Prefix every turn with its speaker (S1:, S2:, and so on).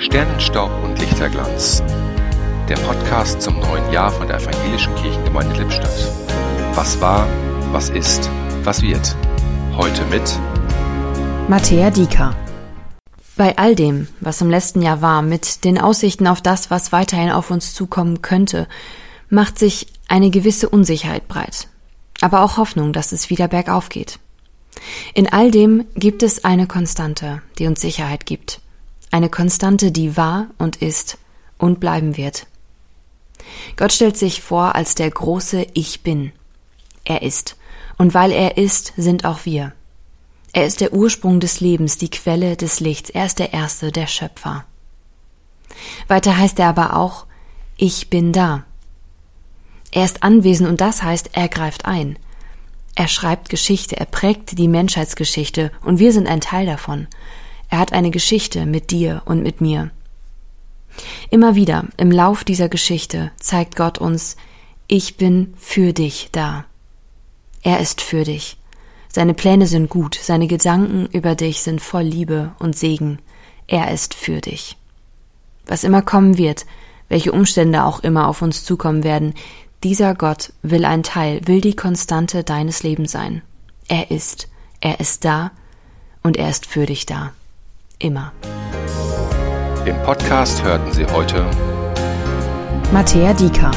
S1: Sternenstaub und Lichterglanz. Der Podcast zum neuen Jahr von der Evangelischen Kirchengemeinde Lippstadt. Was war, was ist, was wird. Heute mit
S2: Matthäa Dieker. Bei all dem, was im letzten Jahr war, mit den Aussichten auf das, was weiterhin auf uns zukommen könnte, macht sich eine gewisse Unsicherheit breit. Aber auch Hoffnung, dass es wieder bergauf geht. In all dem gibt es eine Konstante, die uns Sicherheit gibt. Eine Konstante, die war und ist und bleiben wird. Gott stellt sich vor als der große Ich bin. Er ist. Und weil er ist, sind auch wir. Er ist der Ursprung des Lebens, die Quelle des Lichts. Er ist der Erste, der Schöpfer. Weiter heißt er aber auch, ich bin da. Er ist anwesend und das heißt, er greift ein. Er schreibt Geschichte, er prägt die Menschheitsgeschichte und wir sind ein Teil davon. Er hat eine Geschichte mit dir und mit mir. Immer wieder im Lauf dieser Geschichte zeigt Gott uns, ich bin für dich da. Er ist für dich. Seine Pläne sind gut, seine Gedanken über dich sind voll Liebe und Segen. Er ist für dich. Was immer kommen wird, welche Umstände auch immer auf uns zukommen werden, dieser Gott will ein Teil, will die Konstante deines Lebens sein. Er ist, er ist da und er ist für dich da. Immer.
S1: Im Podcast hörten Sie heute
S2: Matthäa Dieker.